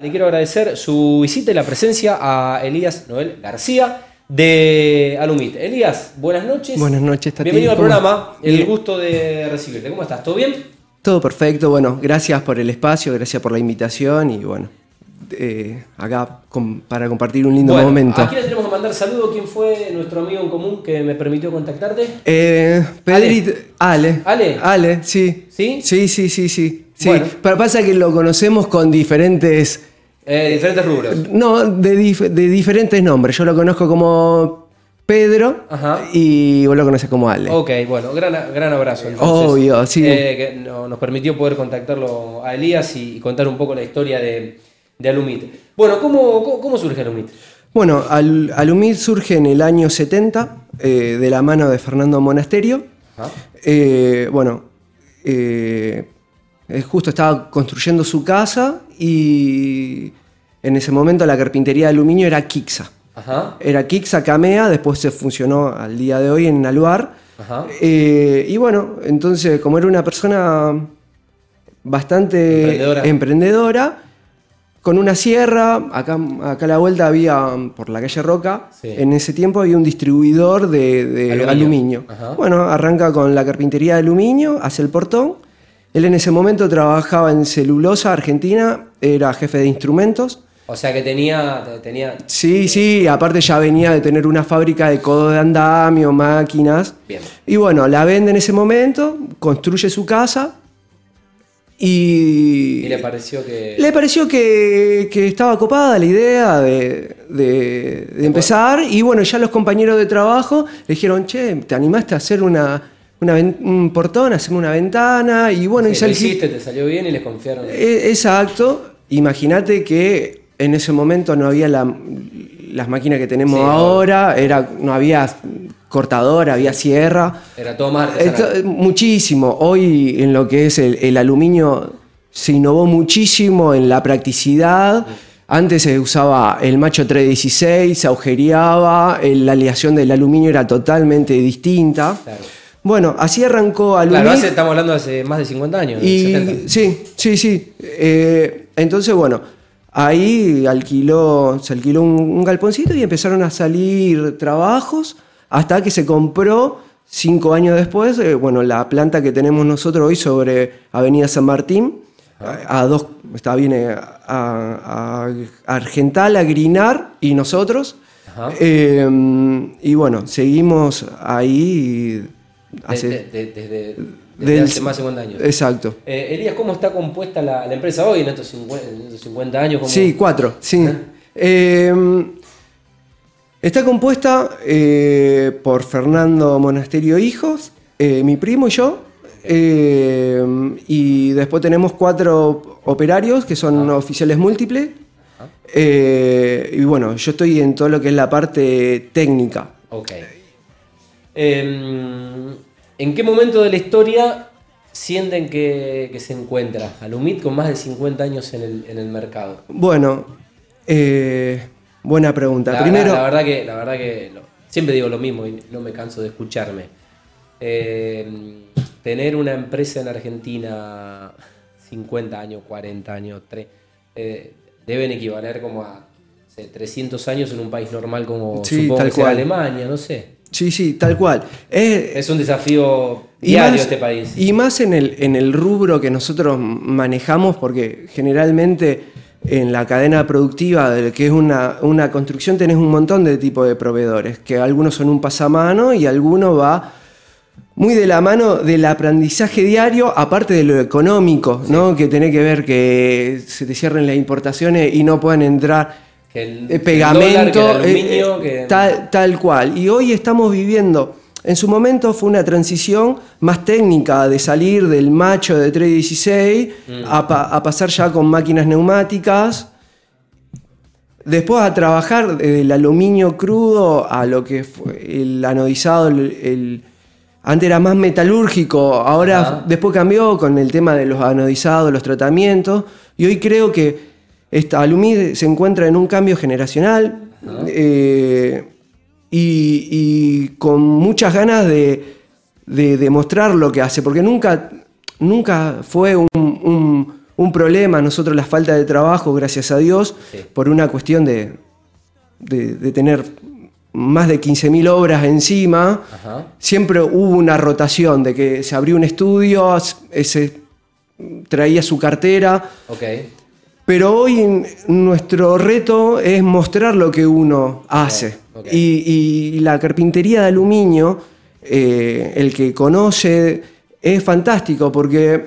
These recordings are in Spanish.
Le quiero agradecer su visita y la presencia a Elías Noel García de Alumit. Elías, buenas noches. Buenas noches, Tati. Bienvenido al ¿Cómo- programa. El gusto de recibirte. ¿Cómo estás? ¿Todo bien? Todo perfecto, bueno, gracias por el espacio, gracias por la invitación y bueno, eh, acá com- para compartir un lindo bueno, momento. aquí le tenemos que mandar saludo. ¿Quién fue nuestro amigo en común que me permitió contactarte? Eh, Pedrito, Ale. Ale. Ale, sí. ¿Sí? Sí, sí, sí, sí. sí. Bueno. Pero pasa que lo conocemos con diferentes. Eh, diferentes rubros. No, de, dif- de diferentes nombres. Yo lo conozco como Pedro Ajá. y vos lo conoces como Ale. Ok, bueno, gran, gran abrazo. entonces. Obvio, sí. Eh, que nos permitió poder contactarlo a Elías y, y contar un poco la historia de, de Alumit. Bueno, ¿cómo, cómo, cómo surge Alumit? Bueno, Al- Alumid surge en el año 70 eh, de la mano de Fernando Monasterio. Ajá. Eh, bueno, justo estaba construyendo su casa y en ese momento la carpintería de aluminio era Kixa. Ajá. Era Kixa Camea, después se funcionó al día de hoy en Aluar. Ajá. Eh, y bueno, entonces como era una persona bastante Emprendedora. emprendedora, con una sierra, acá, acá a la vuelta había, por la calle Roca, Sí. en ese tiempo había un distribuidor de, de Aluminio. Bueno, arranca con la carpintería de aluminio, hace el portón. Él en ese momento trabajaba en celulosa argentina, era jefe de instrumentos. O sea que tenía, tenía Sí, sí, aparte ya venía de tener una fábrica de codo de andamio, máquinas. Bien. Y bueno, la vende en ese momento, construye su casa y, y le pareció que... le pareció que, que estaba copada la idea de, de- de empezar. Y bueno, ya los compañeros de trabajo le dijeron, che, ¿te animaste a hacer una, una un portón, a hacer una ventana? Y bueno, Sí, y lo hiciste, te salió bien y les confiaron. eh, Exacto. Imagínate que en ese momento no había la- las máquinas que tenemos Sí, ahora, era, no había cortadora, había sierra. Era todo más muchísimo. Hoy en lo que es el, el aluminio se innovó muchísimo en la practicidad. Antes se usaba el macho 316, se agujereaba, la aleación del aluminio era totalmente distinta. Claro. Bueno, así arrancó aluminio. Claro, hace- estamos hablando de hace más de 50 años. Y 70. sí, sí, sí. Eh, entonces, bueno, ahí alquiló, se alquiló un, un galponcito y empezaron a salir trabajos hasta que se compró cinco años después, eh, bueno, la planta que tenemos nosotros hoy sobre Avenida San Martín, a, a dos, está bien, eh, a, a Argental, a Grinar y nosotros. Eh, y bueno, seguimos ahí hace... Desde, desde del- hace más de 50 años. Exacto. Eh, Elías, ¿cómo está compuesta la, la empresa hoy en estos 50, en estos 50 años? ¿Cómo- Sí, cuatro, sí. Eh, está compuesta eh, por Fernando Monasterio Hijos, eh, mi primo y yo. eh, y después tenemos cuatro operarios que son oficiales múltiples. Eh, y bueno, yo estoy en todo lo que es la parte técnica. Ok. ¿En qué momento de la historia sienten que, que se encuentra Alumit con más de 50 años en el, en el mercado? Bueno, eh, buena pregunta. La, Primero, la- la verdad que, la verdad que lo- siempre digo lo mismo y no me canso de escucharme. Eh, tener una empresa en Argentina 50 años, 40 años, tre- eh, deben equivaler como a no sé, 300 años en un país normal como Sí, supongo que. Alemania, no sé. Sí, sí, tal cual. Es- Es un desafío diario más- este país. Y más en el, en el rubro que nosotros manejamos, porque generalmente en la cadena productiva de que es una, una construcción tenés un montón de tipos de proveedores, que algunos son un pasamano y alguno va muy de la mano del aprendizaje diario, aparte de lo económico, ¿no? que tiene que ver que se te cierren las importaciones y no puedan entrar El, eh, el pegamento, dólar, que el aluminio, eh, que- tal, tal cual. Y hoy estamos viviendo, en su momento fue una transición más técnica de salir del macho de 316 Mm. a, pa- a pasar ya con máquinas neumáticas. Después a trabajar del aluminio crudo a lo que fue el anodizado, el, el- antes era más metalúrgico, ahora después cambió con el tema de los anodizados, los tratamientos, y hoy creo que esta Alumid se encuentra en un cambio generacional eh, y, y con muchas ganas de, de demostrar lo que hace, porque nunca, nunca fue un, un- un problema, nosotros la falta de trabajo, gracias a Dios, Sí. por una cuestión de, de, de tener más de 15.000 obras encima, Ajá. siempre hubo una rotación de que se abrió un estudio, ese traía su cartera. Pero hoy nuestro reto es mostrar lo que uno hace. ok. Y, y la carpintería de aluminio, eh, el que conoce, es fantástico porque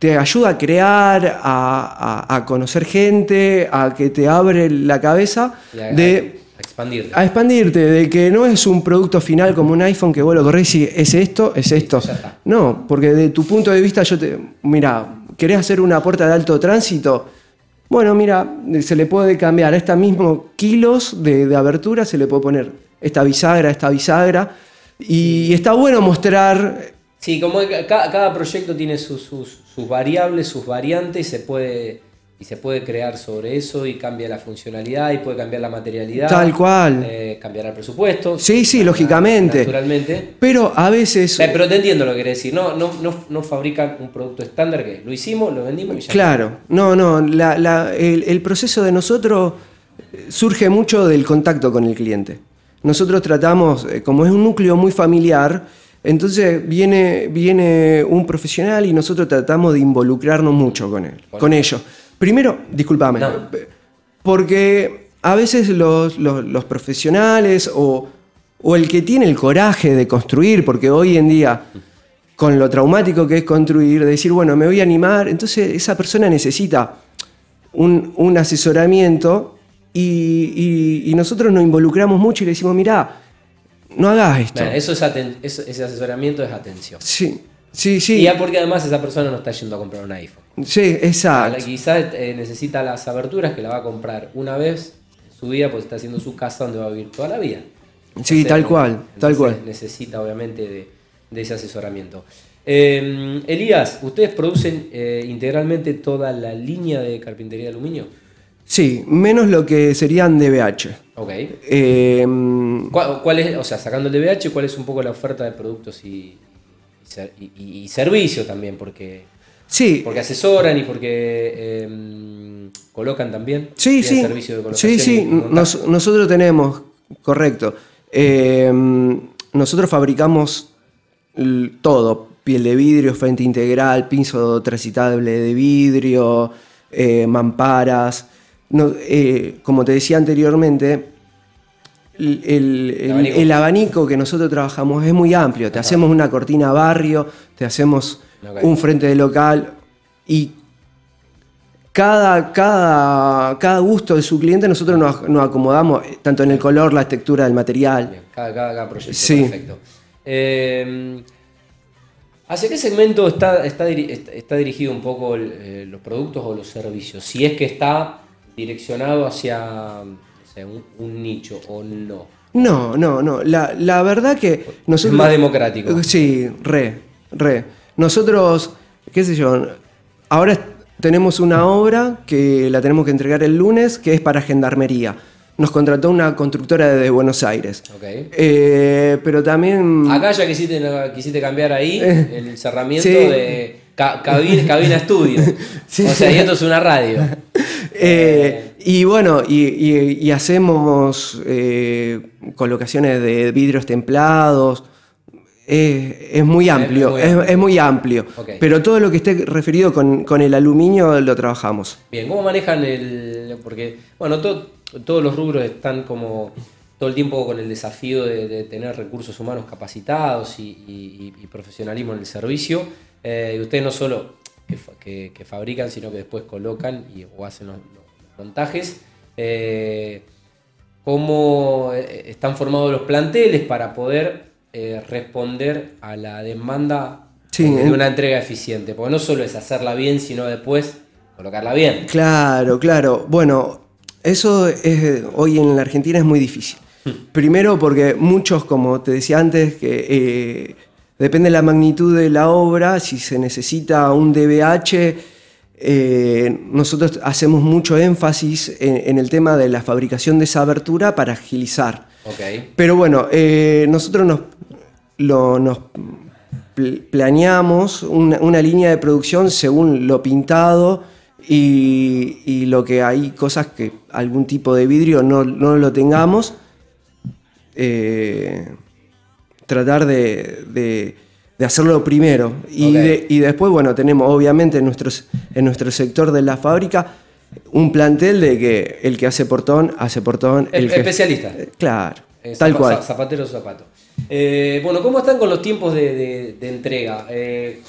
te ayuda a crear, a, a- a conocer gente, a que te abre la cabeza a- de a expandirte. a expandirte, de que no es un producto final como un iPhone que vos lo corres y es esto, es esto. No, porque de tu punto de vista yo te... Mira, ¿querés hacer una puerta de alto tránsito? Bueno, mira, se le puede cambiar a esta mismo kilos de, abertura, se le puede poner esta bisagra, esta bisagra. Y está bueno mostrar... Sí, como cada, proyecto tiene sus- sus variables, sus variantes, y se puede y se puede crear sobre eso y cambia la funcionalidad y puede cambiar la materialidad. Tal cual. eh, cambiar el presupuesto. Sí, sí, lógicamente. Naturalmente. Pero a veces... Eh, pero te entiendo lo que querés decir. No, no, no, no fabrican un producto estándar que lo hicimos, lo vendimos y ya. Claro, no, no, la- la- el, el proceso de nosotros eh, surge mucho del contacto con el cliente. Nosotros tratamos, eh, como es un núcleo muy familiar, entonces viene, viene un profesional y nosotros tratamos de involucrarnos mucho con él, con ellos. Primero, discúlpame, No. porque a veces los, los- los profesionales o, o el que tiene el coraje de construir, porque hoy en día, con lo traumático que es construir, de decir, bueno, me voy a animar, entonces esa persona necesita un, un asesoramiento y, y- y nosotros nos involucramos mucho y le decimos, mirá, no hagas esto. Bueno, eso es ese asesoramiento es atención. Sí, sí, Y sí, ya porque además esa persona no está yendo a comprar un iPhone. sí, exacto. Quizás eh, necesita las aberturas que la va a comprar una vez en su vida, porque está haciendo su casa donde va a vivir toda la vida. Sí, tal cual, tal cual. Necesita obviamente de, de ese asesoramiento. Eh, Elías, ¿ustedes producen eh, integralmente toda la línea de carpintería de aluminio? Sí, menos lo que serían DBH. Ok. Eh, ¿Cuál, cuál es, o sea, sacando el DBH, cuál es un poco la oferta de productos y, y ser- y- y- y servicio también? Porque, sí, porque asesoran y porque eh, colocan también. Sí, ¿Tienen sí. servicio de colocación Sí, sí. nos- nosotros tenemos, correcto. Eh, nosotros fabricamos todo: piel de vidrio, frente integral, pinzo transitable de vidrio, eh, mamparas. No, eh, como te decía anteriormente, el, el- abanico. el abanico que nosotros trabajamos es muy amplio. Te hacemos una cortina barrio, te hacemos un frente de local y cada, cada, cada gusto de su cliente nosotros nos, nos acomodamos, eh, tanto en el color, la textura del material. Bien, cada, cada- cada proyecto, Sí. perfecto. Eh, ¿Hacia qué segmento está, está, está- dirigido un poco el, eh, los productos o los servicios? Si es que está direccionado hacia un, nicho o no. No, no, no. La, la verdad que nosotros... Es más democrático. Sí, re, re. Nosotros, qué sé yo, ahora tenemos una obra que la tenemos que entregar el lunes, que es para gendarmería. Nos contrató una constructora de Buenos Aires. Ok. Eh, pero también... Acá ya quisiste, quisiste cambiar ahí el cerramiento Sí. de ca- cabina, cabina estudio. Sí. O sea, y esto es una radio. Eh, y bueno, y, y- y hacemos eh, colocaciones de vidrios templados. Eh, es muy amplio, muy es, amplio. es muy amplio. Pero todo lo que esté referido con, con el aluminio lo trabajamos. Bien, ¿cómo manejan el...? Porque, bueno, to- todos los rubros están como todo el tiempo con el desafío de, de tener recursos humanos capacitados y, y- y profesionalismo en el servicio. Eh, y ustedes no solo que, que- que fabrican, sino que después colocan y, o hacen los, los montajes. Eh, ¿Cómo eh, están formados los planteles para poder eh, responder a la demanda Sí, de una entrega eficiente? Porque no solo es hacerla bien, sino después colocarla bien. Claro, claro. Bueno, eso es, hoy en la Argentina es muy difícil. Primero porque muchos, como te decía antes, que eh, depende de la magnitud de la obra, si se necesita un DBH, eh, nosotros hacemos mucho énfasis en, en el tema de la fabricación de esa abertura para agilizar. Ok. Pero bueno, eh, nosotros nos, lo- nos planeamos una, una, línea de producción según lo pintado y, y, lo que hay cosas que algún tipo de vidrio no, no lo tengamos. Eh, tratar de, de, de, hacerlo primero. Y, okay. y, después, bueno, tenemos obviamente en, nuestros, en nuestro sector de la fábrica un plantel de que el que hace portón, hace portón. El, que, especialista. Claro, eh, tal cual. Zapatero zapato. Eh, bueno, ¿cómo están con los tiempos de, de, de entrega? Eh,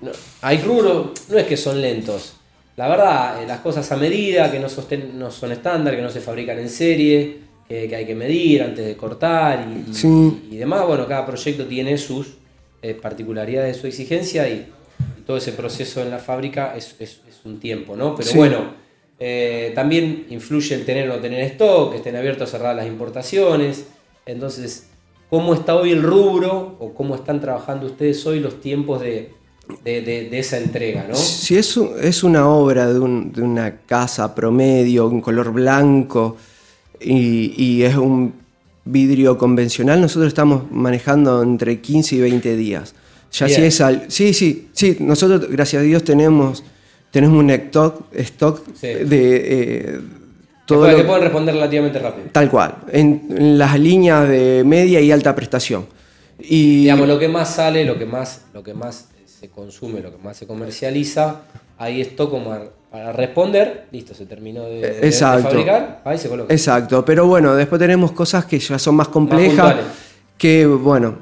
no, hay rubros, no es que son lentos. La verdad, eh, las cosas a medida, que no, sosten, no son estándar, que no se fabrican en serie, que, que, hay que medir antes de cortar y, sí. y, y demás. Bueno, cada proyecto tiene sus eh, particularidades, su exigencia y, y, todo ese proceso en la fábrica es, es, es un tiempo, ¿no? Pero Sí. bueno, eh, también influye el tener o no tener stock, que estén abiertos o cerradas las importaciones. Entonces, ¿cómo está hoy el rubro o cómo están trabajando ustedes hoy los tiempos de, de, de, de esa entrega, ¿no? Si es, un- es una obra de, un- de una casa promedio, un color blanco, y, y es un vidrio convencional, nosotros estamos manejando entre 15 y 20 días. Ya Bien. si es al, sí, sí, sí, nosotros, gracias a Dios, tenemos, tenemos un stock, stock Sí. de eh, Que, todo pueden- lo- que pueden responder relativamente rápido. tal cual, en, en las líneas de media y alta prestación. Y, Digamos, lo que más sale, lo que más, lo que más se consume, lo que más se comercializa, ahí esto como para responder, listo, se terminó de, de- de Exacto. fabricar, ahí se coloca. Exacto, pero bueno, después tenemos cosas que ya son más complejas, puntuales. que bueno,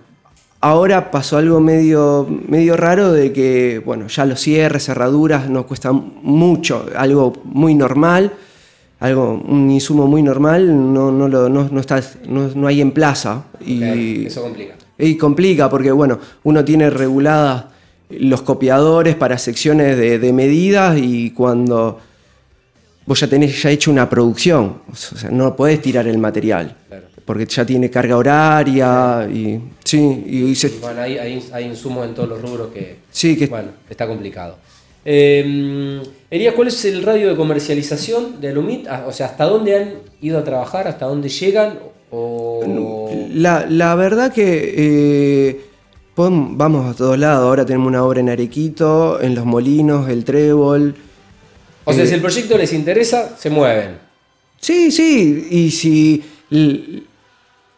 ahora pasó algo medio, medio raro de que, bueno, ya los cierres, cerraduras nos cuestan mucho, algo muy normal, algo, un insumo muy normal, no, no, lo, no, no está, no, no hay en plaza. Y, Eso complica. y complica porque, bueno, uno tiene reguladas los copiadores para secciones de, de medidas y cuando vos ya tenés ya hecho una producción, o sea, no podés tirar el material, Claro. porque ya tiene carga horaria y sí, y, y se- Y bueno, hay, hay, hay insumos en todos los rubros que, sí que bueno, está complicado. Eh, ¿cuál es el radio de comercialización de Alumit? Ah, O sea, ¿hasta dónde han ido a trabajar? ¿Hasta dónde llegan? O... La, la verdad que eh, podemos- vamos a todos lados. Ahora tenemos una obra en Arequito, en Los Molinos, el Trébol. O sea, Eh, si el proyecto les interesa, se mueven. Sí, sí, y si.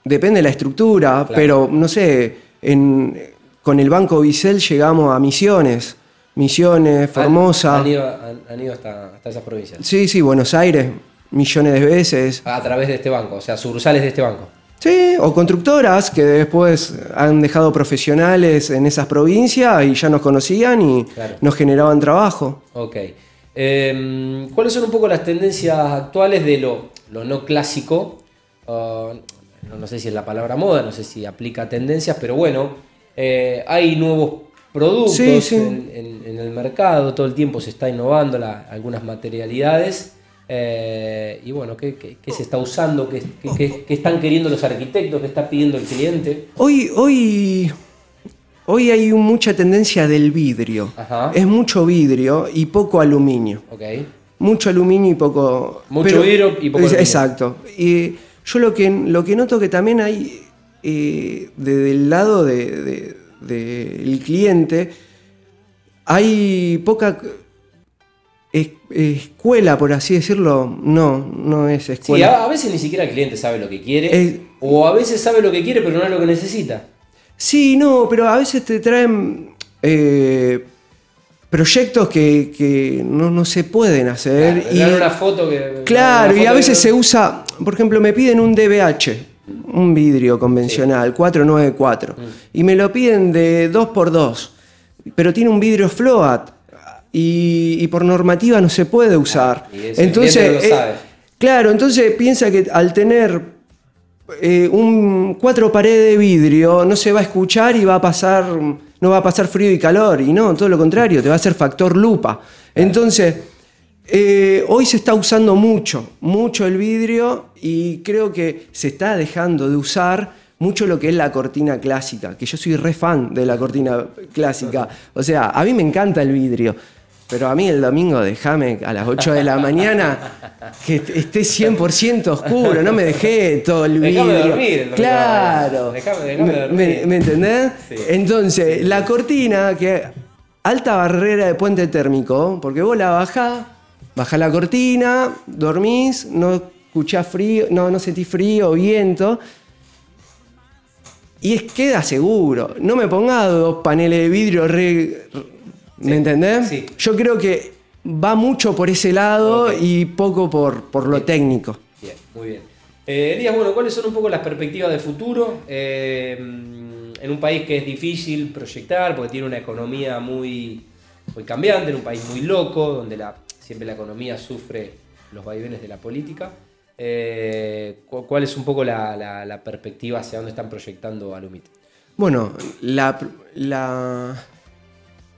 Depende de la estructura, Claro. pero no sé, en, con el Banco Bicel llegamos a Misiones. Misiones, Formosa. Han, han ido, han- han ido hasta, hasta esas provincias. Sí, sí, Buenos Aires, millones de veces. A través de este banco, o sea, sucursales de este banco. Sí, o constructoras que después han dejado profesionales en esas provincias y ya nos conocían y Claro. nos generaban trabajo. Ok. Eh, ¿Cuáles son un poco las tendencias actuales de lo, lo no clásico? Ah, no, no sé si es la palabra moda, no sé si aplica tendencias, pero bueno, eh, hay nuevos productos Sí, sí. En, en- en el mercado, todo el tiempo se está innovando la- algunas materialidades. Eh, y bueno, ¿qué, qué- qué se está usando? ¿Qué, qué- qué- qué están queriendo los arquitectos? ¿Qué está pidiendo el cliente? Hoy, hoy, hoy hay mucha tendencia del vidrio. Ajá. Es mucho vidrio y poco aluminio. Mucho aluminio y poco. Mucho vidrio y poco es- aluminio. Exacto. Y yo lo que, lo que noto que también hay eh, desde el lado del de, del cliente, hay poca escuela, por así decirlo. No, no es Sí, escuela. a, a veces ni siquiera el cliente sabe lo que quiere. O a veces sabe lo que quiere, pero no es lo que necesita. Sí, no, pero a veces te traen eh, proyectos que, que no, no se pueden hacer. Claro, y, una foto que. claro, y a veces que- se usa, por ejemplo, me piden un DBH, un vidrio convencional, 494, Mm. y me lo piden de 2x2, pero tiene un vidrio float. Y, y por normativa no se puede usar. y eso entonces, lo eh, sabe. claro, entonces piensa que al tener eh, un cuatro paredes de vidrio no se va a escuchar y va a pasar no va a pasar frío y calor. Y no todo lo contrario te va a hacer factor lupa. Entonces eh, hoy se está usando mucho mucho el vidrio y creo que se está dejando de usar mucho lo que es la cortina clásica que yo soy re fan de la cortina clásica. O sea a mí me encanta el vidrio pero a mí el domingo déjame a las 8 de la mañana que esté 100% oscuro, no me dejé todo el vidrio. Déjame dormir el Claro. Déjame- déjame ¿Me- dormir. ¿Me, me entendés? Sí. Entonces, la cortina, que alta barrera de puente térmico, porque vos la bajás, bajás la cortina, dormís, no escuchás frío, no, no sentís frío, viento. Y es, queda seguro. No me pongas dos paneles de vidrio re. ¿Me Sí, entendés? sí. Yo creo que va mucho por ese lado y poco por, por lo técnico. Bien, muy bien. Eh, Elías, bueno, ¿cuáles son un poco las perspectivas de futuro? Eh, en un país que es difícil proyectar porque tiene una economía muy, muy cambiante, en un país muy loco, donde la, siempre la economía sufre los vaivenes de la política. Eh, cu- ¿Cuál es un poco la, la- la perspectiva hacia dónde están proyectando Alumit? Bueno, la, la,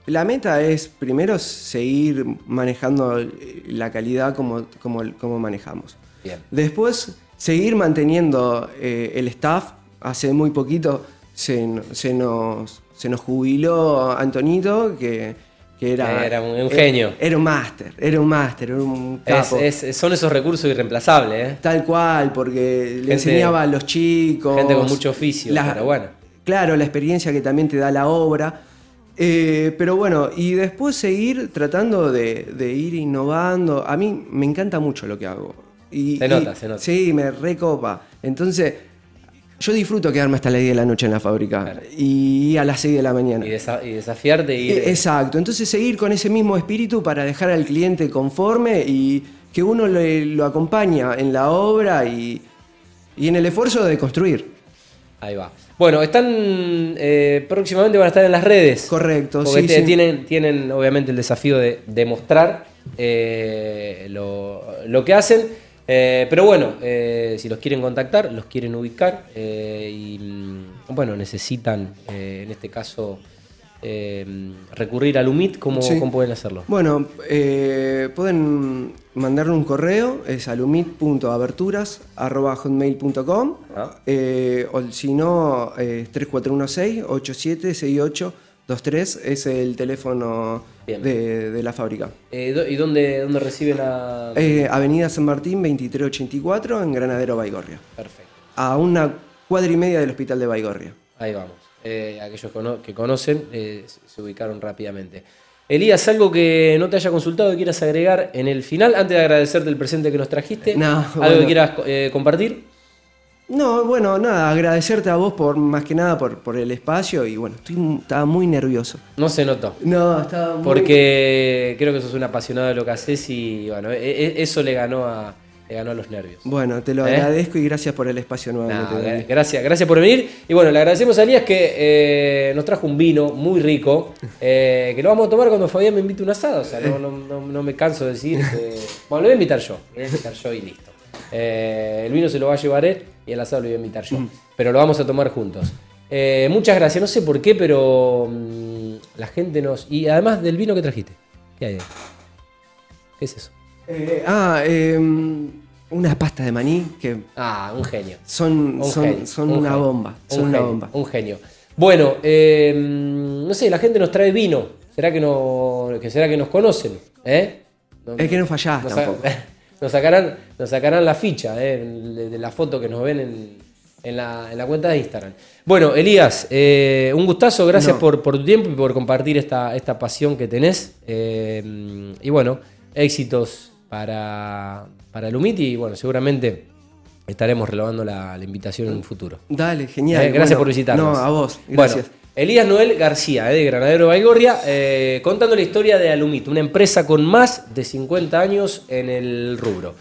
la meta es primero seguir manejando la calidad como, como, como manejamos. Bien. Después, seguir manteniendo eh, el staff. Hace muy poquito se, se nos, se nos jubiló Antonito, que, que era, Era un- genio. Era, un máster, era un máster, era un capo. es- son esos recursos irreemplazables, ¿eh? Tal cual, porque le enseñaba a los chicos. gente con mucho oficio, pero bueno. Claro, la experiencia que también te da la obra. Eh, pero bueno, y después seguir tratando de, de ir innovando. A mí me encanta mucho lo que hago. Y, Se y- nota, se nota. Sí, me recopa. Entonces, yo disfruto quedarme hasta las 10 de la noche en la fábrica Claro. y a las 6 de la mañana. Y, desa- y desafiarte y ir- Eh, Exacto, entonces seguir con ese mismo espíritu para dejar al cliente conforme y que uno le- lo acompaña en la obra y, y en el esfuerzo de construir. Ahí va. Bueno, están eh, próximamente van a estar en las redes. Correcto, Porque sí, te- sí. Tienen, tienen obviamente el desafío de demostrar eh, lo, lo que hacen. Eh, pero bueno, si los quieren contactar, los quieren ubicar y mm, bueno, necesitan en este caso recurrir al UMIT, ¿cómo, Sí. cómo pueden hacerlo? Bueno, pueden mandarle un correo, es alumit.aberturas.hotmail.com Ah. eh, o si no, eh, 3416-876823 es el teléfono de, de la fábrica. Eh, ¿Y dónde, dónde reciben a...? Eh, Avenida San Martín 2384 en Granadero Baigorria. Perfecto. a una cuadra y media del hospital de Baigorria. Ahí vamos. Eh, aquellos que conocen se ubicaron rápidamente. Elías, algo que no te haya consultado y quieras agregar en el final, antes de agradecerte el presente que nos trajiste. No, algo bueno. que quieras eh, compartir. No, bueno, nada, agradecerte a vos por más que nada por, por el espacio y bueno, estoy, estaba muy nervioso. No se notó. No, estaba muy... Porque creo que sos un apasionado de lo que haces y bueno, e- e- eso le ganó a, le ganó a los nervios. Bueno, te lo ¿Eh? agradezco y gracias por el espacio nuevamente. No, Dani. gra- gracias, gracias por venir. Y bueno, le agradecemos a Elías que eh, nos trajo un vino muy rico, eh, que lo vamos a tomar cuando Fabián me invite un asado. O sea, no, no- no- me canso de decir. que- bueno, lo voy a invitar yo. Lo voy a invitar yo y listo. El vino se lo va a llevar él y el asado lo voy a invitar yo. Pero lo vamos a tomar juntos. Muchas gracias. No sé por qué, pero mm, la gente nos. Y además del vino que trajiste. ¿Qué hay ahí? ¿Qué es eso? Ah, eh, una pasta de maní que Ah, un genio. son, Un son, genio, son un una genio, bomba. Son un una genio, bomba. Un genio. Bueno, eh, no sé, la gente nos trae vino. ¿Será que, no, que, será que nos conocen? ¿Eh? No- Es que no fallás nos, tampoco. nos sacarán, nos sacarán la ficha ¿eh? de, la foto que nos ven en, en la, en la cuenta de Instagram. Bueno, Elías, eh, un gustazo, gracias No. por, por tu tiempo y por compartir esta, esta pasión que tenés. Eh, y bueno, éxitos para, para Lumit y bueno, seguramente estaremos renovando la, la invitación en un futuro. Dale, genial. Eh, gracias Bueno, por visitarnos. No, a vos. Gracias. Bueno, Elías Noel García, eh, de Granadero Baigorria, eh, contando la historia de Alumit, una empresa con más de 50 años en el rubro.